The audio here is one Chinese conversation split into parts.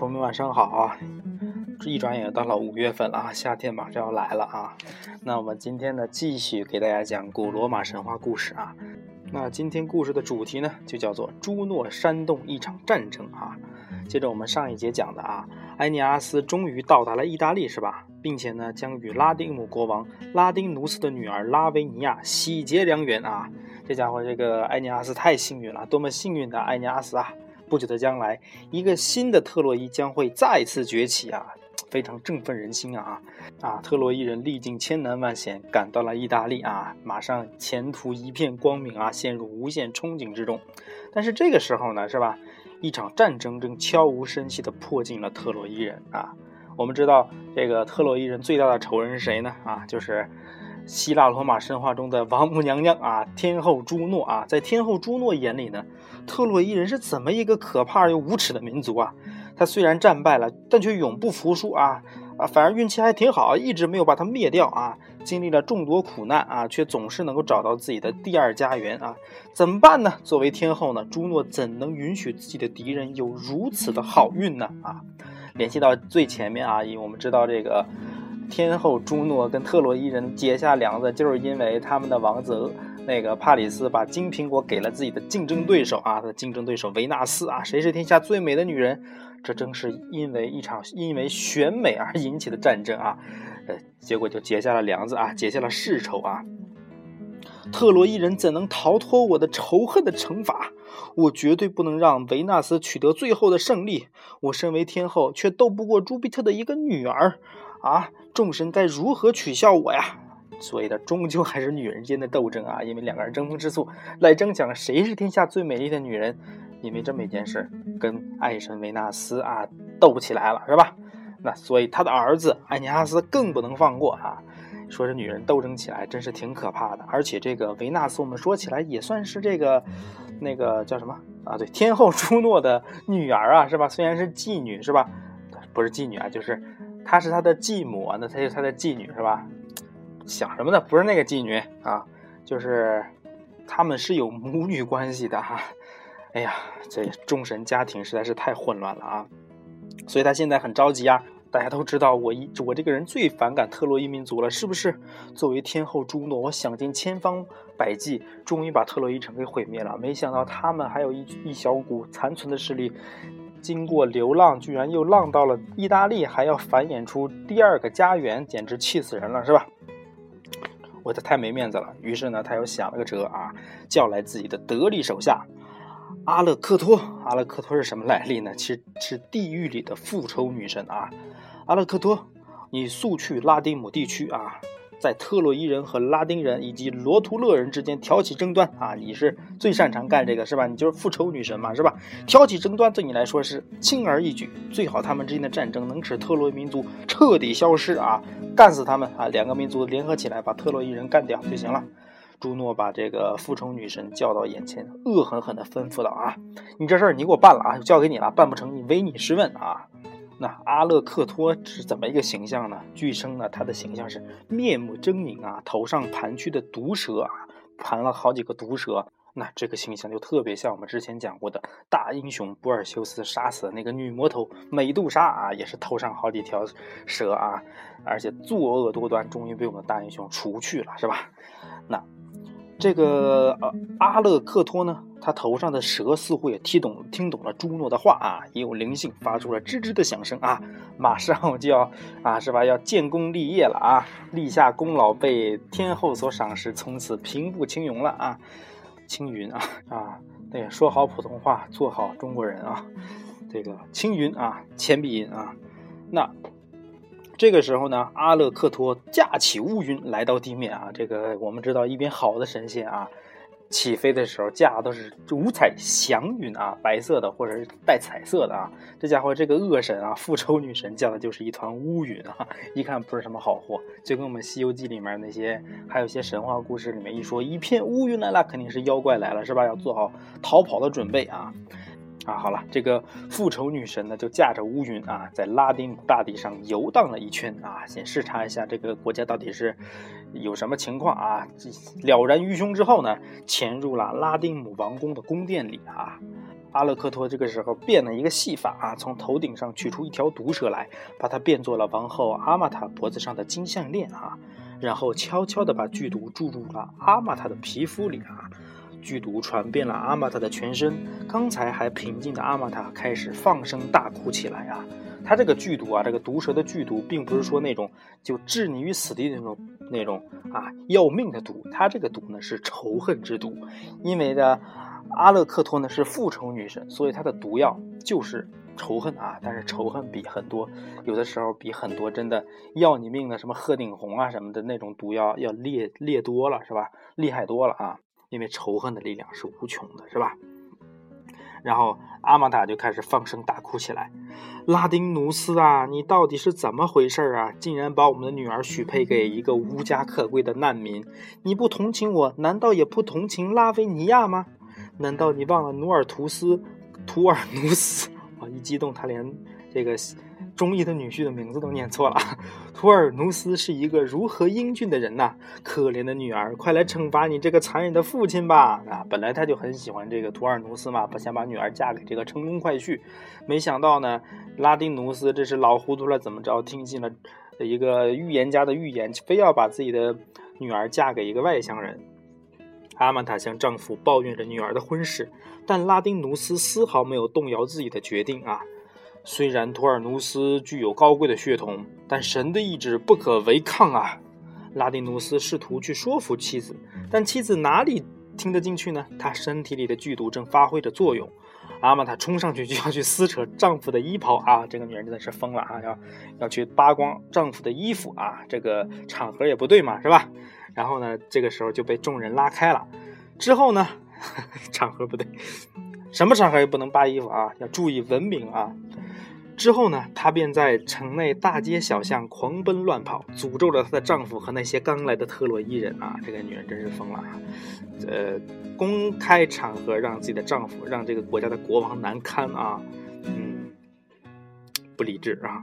朋友们晚上好啊！这一转眼到了五月份了啊，夏天马上要来了啊。那我们今天呢，继续给大家讲古罗马神话故事啊。那今天故事的主题呢，就叫做朱诺煽动一场战争啊。接着我们上一节讲的啊，埃尼阿斯终于到达了意大利是吧？并且呢，将与拉丁姆国王拉丁努斯的女儿拉维尼亚喜结良缘啊。这家伙，这个埃尼阿斯太幸运了，多么幸运的埃尼阿斯啊！不久的将来，一个新的特洛伊将会再次崛起啊，非常振奋人心啊！啊，特洛伊人历尽千难万险赶到了意大利啊，马上前途一片光明啊，陷入无限憧憬之中。但是这个时候呢，是吧？一场战争正悄无声息地迫近了特洛伊人啊！我们知道，这个特洛伊人最大的仇人是谁呢？啊，就是希腊罗马神话中的王母娘娘啊，天后朱诺啊！在天后朱诺眼里呢？特洛伊人是怎么一个可怕又无耻的民族啊？他虽然战败了，但却永不服输啊啊！反而运气还挺好，一直没有把他灭掉啊！经历了众多苦难啊，却总是能够找到自己的第二家园啊！怎么办呢？作为天后呢，朱诺怎能允许自己的敌人有如此的好运呢？啊！联系到最前面啊，因为我们知道这个天后朱诺跟特洛伊人结下梁子，就是因为他们的王子。那个帕里斯把金苹果给了自己的竞争对手啊，他的竞争对手维纳斯啊，谁是天下最美的女人？这正是因为一场因为选美而引起的战争啊，呃，结果就结下了梁子啊，结下了世仇啊。特洛伊人怎能逃脱我的仇恨的惩罚？我绝对不能让维纳斯取得最后的胜利。我身为天后，却斗不过朱庇特的一个女儿啊！众神该如何取笑我呀？所以呢终究还是女人间的斗争啊，因为两个人争风吃醋，来争抢谁是天下最美丽的女人。因为这么一件事，跟爱神维纳斯啊斗起来了，是吧？那所以他的儿子艾尼阿斯更不能放过啊。说这女人斗争起来真是挺可怕的，而且这个维纳斯，我们说起来也算是这个那个叫什么啊？对，天后朱诺的女儿啊，是吧？虽然是妓女，是吧？不是妓女啊，就是她是他的继母啊，那她就是他的继女，是吧？想什么呢？不是那个妓女啊，就是他们是有母女关系的哈。哎呀，这众神家庭实在是太混乱了啊！所以他现在很着急啊。大家都知道，我一我这个人最反感特洛伊民族了，是不是？作为天后朱诺，我想尽千方百计，终于把特洛伊城给毁灭了。没想到他们还有一一小股残存的势力，经过流浪，居然又浪到了意大利，还要繁衍出第二个家园，简直气死人了，是吧？我这太没面子了。于是呢，他又想了个辙啊，叫来自己的得力手下阿勒克托。阿勒克托是什么来历呢？其实是地狱里的复仇女神啊。阿勒克托，你速去拉丁姆地区啊。在特洛伊人和拉丁人以及罗图勒人之间挑起争端啊！你是最擅长干这个是吧？你就是复仇女神嘛是吧？挑起争端对你来说是轻而易举，最好他们之间的战争能使特洛伊民族彻底消失啊！干死他们啊！两个民族联合起来把特洛伊人干掉就行了。朱诺把这个复仇女神叫到眼前，恶狠狠地吩咐道：“啊，你这事儿你给我办了啊，交给你了，办不成你唯你是问啊！”那阿勒克托是怎么一个形象呢？据称呢，他的形象是面目狰狞啊，头上盘踞的毒蛇啊，盘了好几个毒蛇。那这个形象就特别像我们之前讲过的大英雄波尔修斯杀死的那个女魔头美杜莎啊，也是头上好几条蛇啊，而且作恶多端，终于被我们大英雄除去了，是吧？那。这个呃阿勒克托呢，他头上的蛇似乎也听懂听懂了朱诺的话啊，也有灵性，发出了吱吱的响声啊，马上就要啊是吧，要建功立业了啊，立下功劳，被天后所赏识，从此平步青云了啊，青云啊啊，对，说好普通话，做好中国人啊，这个青云啊，铅笔音啊，那。这个时候呢，阿勒克托驾起乌云来到地面啊。这个我们知道，一边好的神仙啊，起飞的时候驾都是五彩祥云啊，白色的或者是带彩色的啊。这家伙这个恶神啊，复仇女神降的就是一团乌云啊，一看不是什么好货。就跟我们《西游记》里面那些，还有一些神话故事里面一说，一片乌云来了，肯定是妖怪来了，是吧？要做好逃跑的准备啊。啊，好了，这个复仇女神呢，就驾着乌云啊，在拉丁姆大地上游荡了一圈啊，先视察一下这个国家到底是有什么情况啊。了然于胸之后呢，潜入了拉丁姆王宫的宫殿里啊。阿勒克托这个时候变了一个戏法啊，从头顶上取出一条毒蛇来，把它变作了王后阿玛塔脖子上的金项链啊，然后悄悄地把剧毒注入了阿玛塔的皮肤里啊，剧毒传遍了阿玛塔的全身。刚才还平静的阿玛塔开始放声大哭起来啊。他这个剧毒啊，这个毒蛇的剧毒，并不是说那种就置你于死地的那种那种啊要命的毒，他这个毒呢是仇恨之毒，因为呢。阿勒克托呢是复仇女神，所以她的毒药就是仇恨啊。但是仇恨比很多，有的时候比很多真的要你命的什么鹤顶红啊什么的那种毒药要烈烈多了，是吧？厉害多了啊！因为仇恨的力量是无穷的，是吧？然后阿玛塔就开始放声大哭起来：“拉丁努斯啊，你到底是怎么回事啊？竟然把我们的女儿许配给一个无家可归的难民！你不同情我，难道也不同情拉维尼亚吗？”难道你忘了努尔图斯、图尔努斯？啊，一激动，他连这个中意的女婿的名字都念错了。图尔努斯是一个如何英俊的人呐！可怜的女儿，快来惩罚你这个残忍的父亲吧！啊，本来他就很喜欢这个图尔努斯嘛，不想把女儿嫁给这个成功快婿。没想到呢，拉丁努斯这是老糊涂了，怎么着？听信了一个预言家的预言，非要把自己的女儿嫁给一个外乡人。阿曼塔向丈夫抱怨着女儿的婚事，但拉丁努斯丝毫没有动摇自己的决定啊。虽然图尔努斯具有高贵的血统，但神的意志不可违抗啊。拉丁努斯试图去说服妻子，但妻子哪里听得进去呢？她身体里的剧毒正发挥着作用。阿玛塔冲上去就要去撕扯丈夫的衣袍啊！这个女人真的是疯了啊！要要去扒光丈夫的衣服啊！这个场合也不对嘛，是吧？然后呢，这个时候就被众人拉开了。之后呢，场合不对，什么场合也不能扒衣服啊，要注意文明啊。之后呢，她便在城内大街小巷狂奔乱跑，诅咒着她的丈夫和那些刚来的特洛伊人啊。这个女人真是疯了！呃，公开场合让自己的丈夫，让这个国家的国王难堪啊，嗯，不理智啊。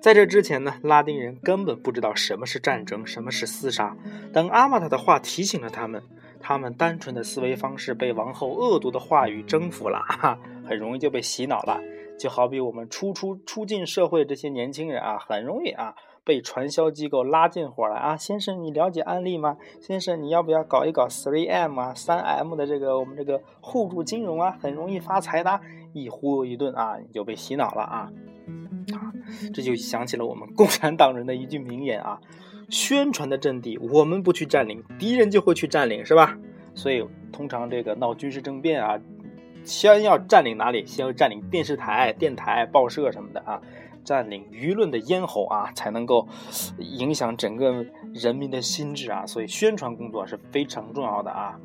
在这之前呢，拉丁人根本不知道什么是战争，什么是厮杀。等阿玛塔的话提醒了他们，他们单纯的思维方式被王后恶毒的话语征服了，哈，很容易就被洗脑了。就好比我们初出初进社会这些年轻人啊，很容易啊被传销机构拉进伙来啊。先生，你了解安利吗？先生，你要不要搞一搞 three M 啊，三 M 的这个我们这个互助金融啊，很容易发财的。一忽悠一顿啊，你就被洗脑了啊。啊，这就想起了我们共产党人的一句名言啊：宣传的阵地，我们不去占领，敌人就会去占领，是吧？所以通常这个闹军事政变啊，先要占领哪里？先要占领电视台、电台、报社什么的啊，占领舆论的咽喉啊，才能够影响整个人民的心智啊。所以宣传工作是非常重要的啊。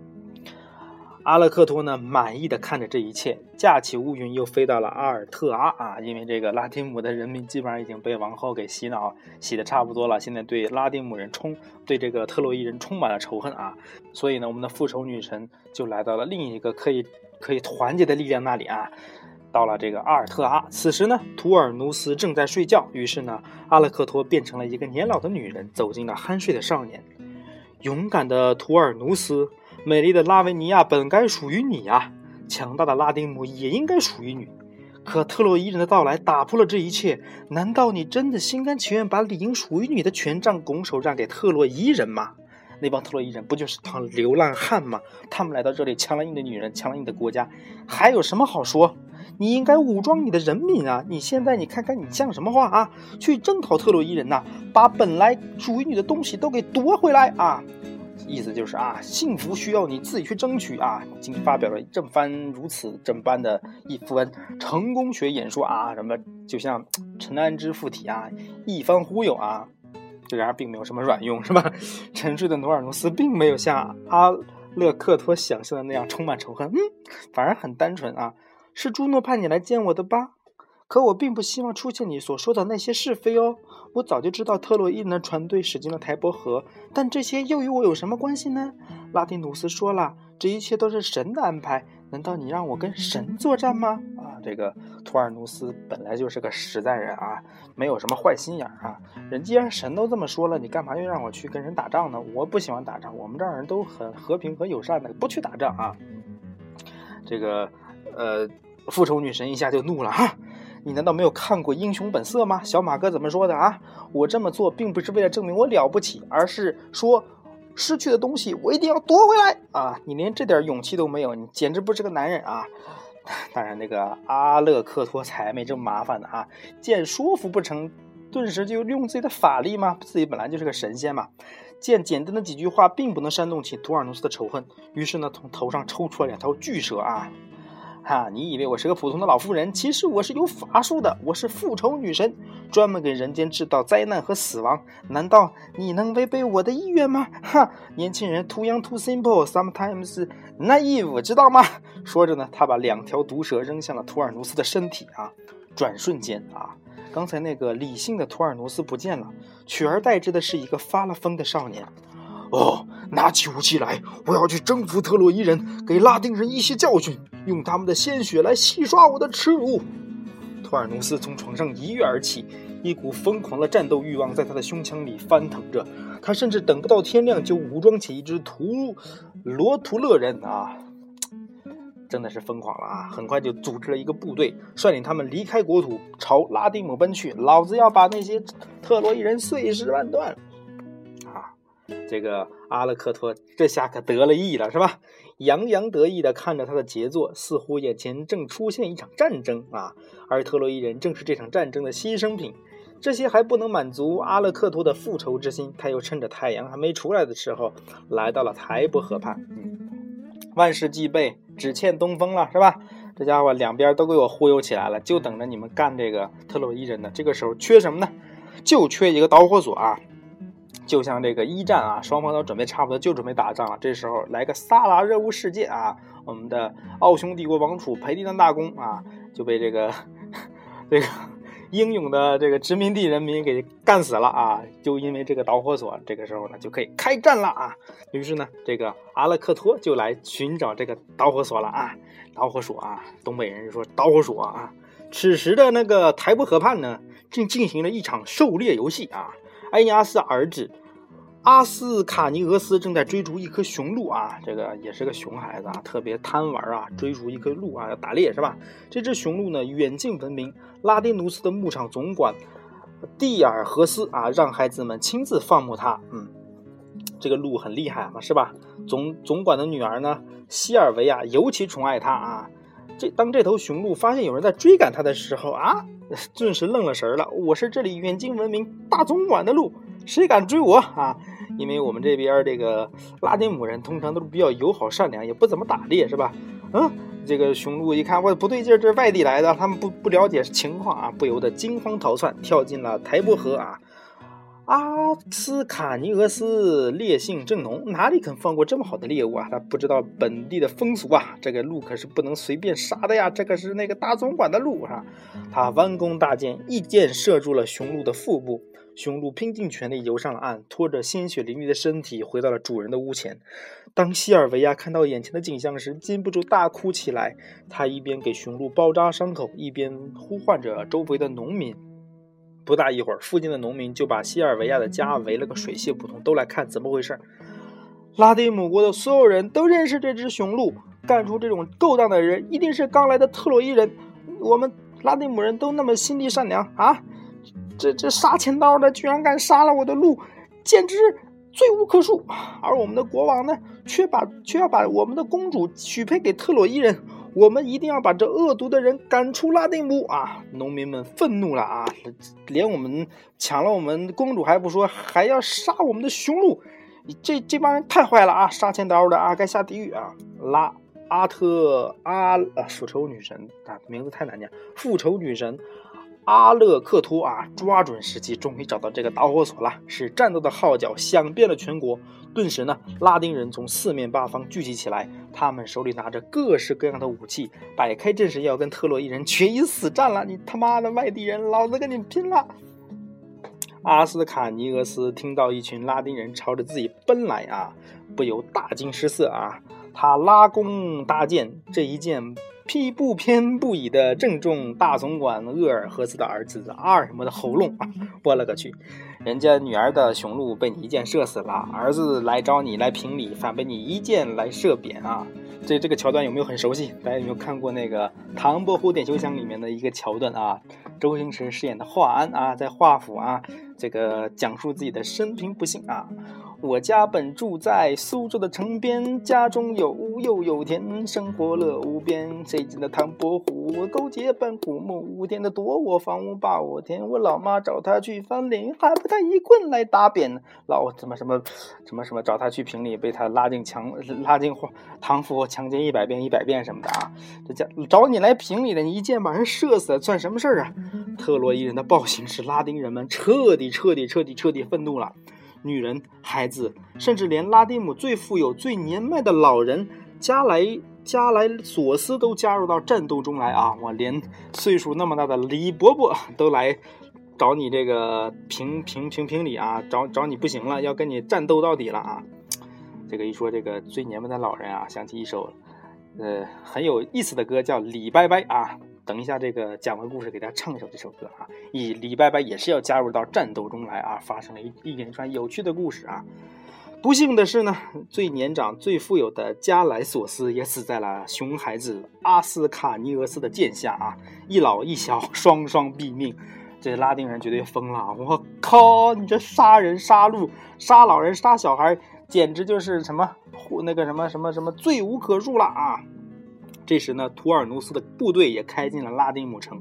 阿勒克托呢，满意的看着这一切，架起乌云，又飞到了阿尔特阿啊！因为这个拉丁姆的人民基本上已经被王后给洗脑洗的差不多了，现在对拉丁姆人充对这个特洛伊人充满了仇恨啊！所以呢，我们的复仇女神就来到了另一个可以可以团结的力量那里啊，到了这个阿尔特阿。此时呢，图尔努斯正在睡觉，于是呢，阿勒克托变成了一个年老的女人，走进了酣睡的少年，勇敢的图尔努斯。美丽的拉维尼亚本该属于你啊，强大的拉丁姆也应该属于你。可特洛伊人的到来打破了这一切，难道你真的心甘情愿把理应属于你的权杖拱手让给特洛伊人吗？那帮特洛伊人不就是趟流浪汉吗？他们来到这里抢了你的女人，抢了你的国家，还有什么好说？你应该武装你的人民啊！你现在你看看你像什么话啊？去征讨特洛伊人呐，把本来属于你的东西都给夺回来啊！意思就是啊，幸福需要你自己去争取啊！今天发表了这么番如此这般的一番成功学演说啊，什么就像 陈安之附体啊，一番忽悠啊，这然而并没有什么卵用，是吧？沉睡的努尔努斯并没有像阿勒克托想象的那样充满仇恨，嗯，反而很单纯啊，是朱诺派你来见我的吧？可我并不希望出现你所说的那些是非哦。我早就知道特洛伊人的船队驶进了台伯河，但这些又与我有什么关系呢？拉丁努斯说了，这一切都是神的安排。难道你让我跟神作战吗？啊，这个图尔努斯本来就是个实在人啊，没有什么坏心眼啊。人既然神都这么说了，你干嘛又让我去跟人打仗呢？我不喜欢打仗，我们这儿人都很和平和友善的，不去打仗啊。这个，呃。复仇女神一下就怒了哈。你难道没有看过《英雄本色》吗？小马哥怎么说的啊？我这么做并不是为了证明我了不起，而是说失去的东西我一定要夺回来啊！你连这点勇气都没有，你简直不是个男人啊！当然，那个阿勒克托才没这么麻烦呢啊！见说服不成，顿时就用自己的法力吗？自己本来就是个神仙嘛！见简单的几句话并不能煽动起图尔努斯的仇恨，于是呢，从头上抽出了两条巨蛇啊！哈，你以为我是个普通的老妇人？其实我是有法术的，我是复仇女神，专门给人间制造灾难和死亡。难道你能违背我的意愿吗？哈，年轻人，too young too simple sometimes naive，知道吗？说着呢，他把两条毒蛇扔向了图尔努斯的身体啊！转瞬间啊，刚才那个理性的图尔努斯不见了，取而代之的是一个发了疯的少年。哦，拿起武器来！我要去征服特洛伊人，给拉丁人一些教训，用他们的鲜血来洗刷我的耻辱。图尔努斯从床上一跃而起，一股疯狂的战斗欲望在他的胸腔里翻腾着。他甚至等不到天亮就武装起一支图罗图勒人啊，真的是疯狂了啊！很快就组织了一个部队，率领他们离开国土，朝拉丁姆奔去。老子要把那些特洛伊人碎尸万段！这个阿勒克托这下可得了意了，是吧？洋洋得意地看着他的杰作，似乎眼前正出现一场战争啊！而特洛伊人正是这场战争的牺牲品。这些还不能满足阿勒克托的复仇之心，他又趁着太阳还没出来的时候，来到了台伯河畔。嗯，万事俱备，只欠东风了，是吧？这家伙两边都给我忽悠起来了，就等着你们干这个特洛伊人呢。这个时候缺什么呢？就缺一个导火索啊！就像这个一战啊，双方都准备差不多，就准备打仗了。这时候来个萨拉热窝事件啊，我们的奥匈帝国王储培迪南大公啊，就被这个这个英勇的这个殖民地人民给干死了啊！就因为这个导火索，这个时候呢就可以开战了啊！于是呢，这个阿勒克托就来寻找这个导火索了啊！导火索啊，东北人说导火索啊！此时的那个台伯河畔呢，正进行了一场狩猎游戏啊！埃尼阿斯儿子阿斯卡尼俄斯正在追逐一颗雄鹿啊，这个也是个熊孩子啊，特别贪玩啊，追逐一颗鹿啊，要打猎是吧？这只雄鹿呢，远近闻名。拉丁努斯的牧场总管蒂尔和斯啊，让孩子们亲自放牧它。嗯，这个鹿很厉害嘛，是吧？总总管的女儿呢，西尔维亚尤其宠爱它啊。这当这头雄鹿发现有人在追赶它的时候啊。顿时愣了神了，我是这里远近闻名大总管的鹿，谁敢追我啊？因为我们这边这个拉丁姆人通常都是比较友好善良，也不怎么打猎，是吧？嗯，这个雄鹿一看，我不对劲，这是外地来的，他们不不了解情况啊，不由得惊慌逃窜，跳进了台伯河啊。阿斯卡尼俄斯烈性正浓，哪里肯放过这么好的猎物啊？他不知道本地的风俗啊，这个鹿可是不能随便杀的呀！这可是那个大总管的鹿啊！他弯弓搭箭，一箭射中了雄鹿的腹部，雄鹿拼尽全力游上了岸，拖着鲜血淋漓的身体回到了主人的屋前。当西尔维亚看到眼前的景象时，禁不住大哭起来。他一边给雄鹿包扎伤口，一边呼唤着周围的农民。不大一会儿，附近的农民就把西尔维亚的家围了个水泄不通，都来看怎么回事。拉丁姆国的所有人都认识这只雄鹿，干出这种勾当的人一定是刚来的特洛伊人。我们拉丁姆人都那么心地善良啊，这这杀千刀的居然敢杀了我的鹿，简直罪无可恕。而我们的国王呢，却把却要把我们的公主许配给特洛伊人。我们一定要把这恶毒的人赶出拉丁姆啊！农民们愤怒了啊！连我们抢了我们公主还不说，还要杀我们的雄鹿，这这帮人太坏了啊！杀千刀的啊，该下地狱啊！拉阿特阿啊，复仇女神啊，名字太难念，复仇女神。阿勒克托啊，抓准时机，终于找到这个导火索了，使战斗的号角响遍了全国。顿时呢，拉丁人从四面八方聚集起来，他们手里拿着各式各样的武器，摆开阵势要跟特洛伊人决一死战了。你他妈的外地人，老子跟你拼了！阿斯卡尼俄斯听到一群拉丁人朝着自己奔来啊，不由大惊失色啊。他拉弓搭箭，这一箭。屁不偏不倚的正中大总管鄂尔赫斯的儿子阿尔什么的喉咙啊！我勒个去，人家女儿的雄鹿被你一箭射死了，儿子来找你来评理，反被你一箭来射扁啊！这这个桥段有没有很熟悉？大家有没有看过那个《唐伯虎点秋香》里面的一个桥段啊？周星驰饰演的华安啊，在华府啊，这个讲述自己的生平不幸啊。我家本住在苏州的城边，家中有屋又有田，生活乐无边。谁见的唐伯虎勾结本虎母，天的夺我房屋霸我田。我老妈找他去翻脸，还不他一棍来打扁。老什么什么什么什么找他去评理，被他拉进墙拉进唐府强奸一百遍一百遍什么的啊！这家找你来评理的，你一箭把人射死，算什么事儿啊？特洛伊人的暴行使拉丁人们彻底彻底彻底彻底愤怒了。女人、孩子，甚至连拉丁姆最富有、最年迈的老人加莱加莱索斯都加入到战斗中来啊！我连岁数那么大的李伯伯都来找你这个评评评评理啊！找找你不行了，要跟你战斗到底了啊！这个一说这个最年迈的老人啊，想起一首呃很有意思的歌，叫《李拜拜》啊。等一下，这个讲完故事，给大家唱一首这首歌啊。以李伯伯也是要加入到战斗中来啊，发生了一一连串有趣的故事啊。不幸的是呢，最年长、最富有的加莱索斯也死在了熊孩子阿斯卡尼俄斯的剑下啊，一老一小双双毙命。这拉丁人绝对疯了！我靠，你这杀人杀戮、杀老人、杀小孩，简直就是什么那个什么什么什么罪无可恕了啊！这时呢，图尔努斯的部队也开进了拉丁姆城，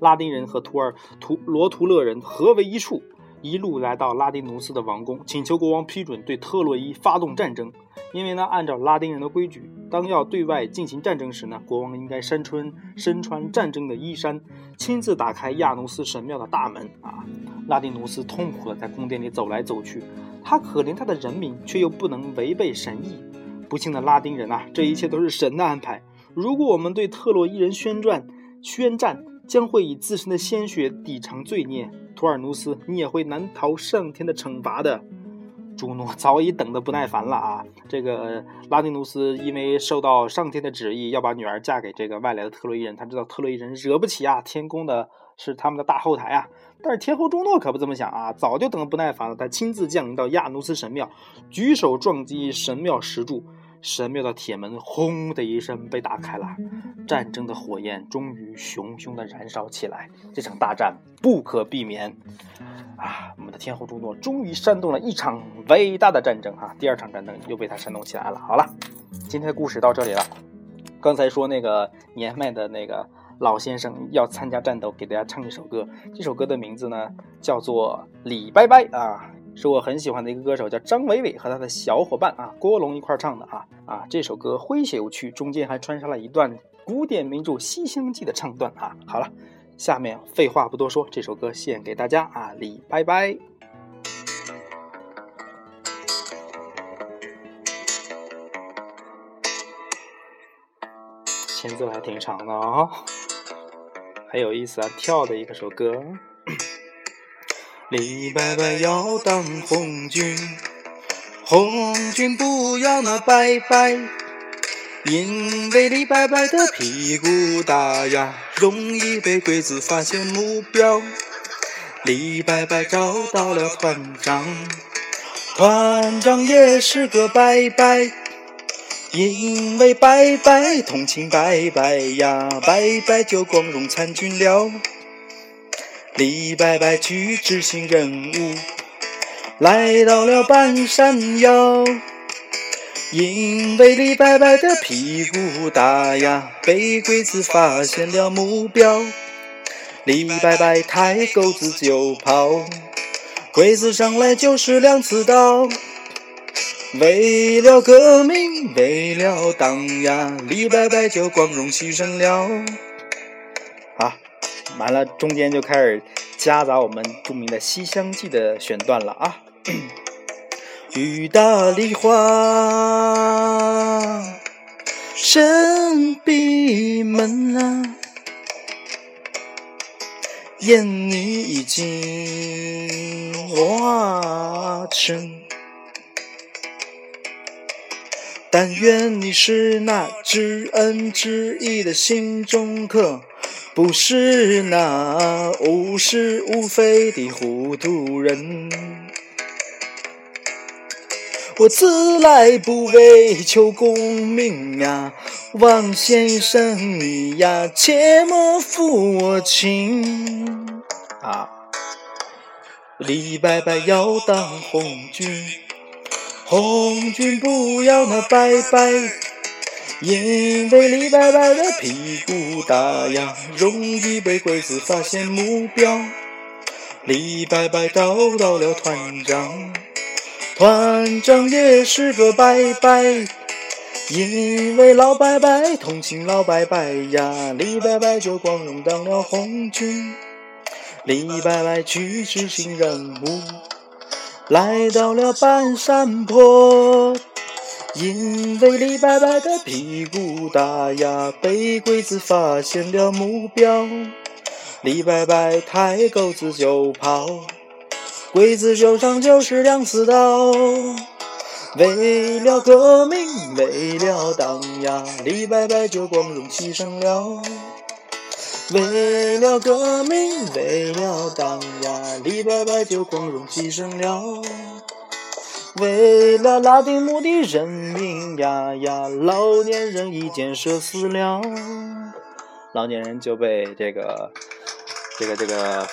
拉丁人和图尔图罗图勒人合为一处，一路来到拉丁努斯的王宫，请求国王批准对特洛伊发动战争。因为呢，按照拉丁人的规矩，当要对外进行战争时呢，国王应该身穿身穿战争的衣衫，亲自打开亚努斯神庙的大门啊。拉丁努斯痛苦地在宫殿里走来走去，他可怜他的人民，却又不能违背神意。不幸的拉丁人啊，这一切都是神的安排。如果我们对特洛伊人宣战，宣战将会以自身的鲜血抵偿罪孽。图尔努斯，你也会难逃上天的惩罚的。朱诺早已等得不耐烦了啊！这个拉丁努斯因为受到上天的旨意，要把女儿嫁给这个外来的特洛伊人，他知道特洛伊人惹不起啊，天宫的是他们的大后台啊。但是天后朱诺可不这么想啊，早就等得不耐烦了，他亲自降临到亚努斯神庙，举手撞击神庙石柱。神庙的铁门轰的一声被打开了，战争的火焰终于熊熊的燃烧起来。这场大战不可避免啊！我们的天后朱诺终于煽动了一场伟大的战争啊！第二场战争又被他煽动起来了。好了，今天的故事到这里了。刚才说那个年迈的那个老先生要参加战斗，给大家唱一首歌。这首歌的名字呢叫做《李拜拜》啊。是我很喜欢的一个歌手，叫张伟伟和他的小伙伴啊郭龙一块唱的啊啊这首歌诙谐有趣，中间还穿插了一段古典名著《西厢记》的唱段啊。好了，下面废话不多说，这首歌献给大家啊，李拜拜。前奏还挺长的啊，很有意思啊，跳的一个首歌。李伯伯要当红军，红军不要那白白，因为李伯伯的屁股大呀，容易被鬼子发现目标。李伯伯找到了团长，团长也是个白白，因为白白同情白白呀，白白就光荣参军了。李白白去执行任务，来到了半山腰。因为李白白的屁股大呀，被鬼子发现了目标。李白白抬钩子就跑，鬼子上来就是两刺刀。为了革命，为了党呀，李白白就光荣牺牲了。完了，中间就开始夹杂我们著名的《西厢记》的选段了啊！雨打梨花，深闭门啊，烟雨已经化成。但愿你是那知恩知义的心中客。不是那无是无非的糊涂人，我自来不为求功名呀，王先生你呀，切莫负我情啊！李白白要当红军，红军不要那白白，因为李白白的屁股大呀，容易被鬼子发现目标。李白白找到了团长，团长也是个白白，因为老白白同情老白白呀，李白白就光荣当了红军。李白白去执行任务，来到了半山坡。因为李白白的屁股大呀，被鬼子发现了目标。李白白抬钩子就跑，鬼子手上就是两刺刀。为了革命，为了党呀，李白白就光荣牺牲了。为了革命，为了党呀，李白白就光荣牺牲了。为了拉丁姆的人民呀呀，老年人一箭射死了。老年人就被这个这个这个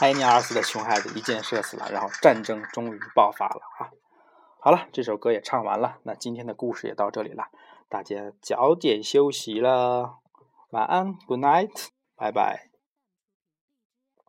埃尼尔斯的熊孩子一箭射死了，然后战争终于爆发了啊！好了，这首歌也唱完了，那今天的故事也到这里了，大家早点休息了。晚安，Good night，拜拜。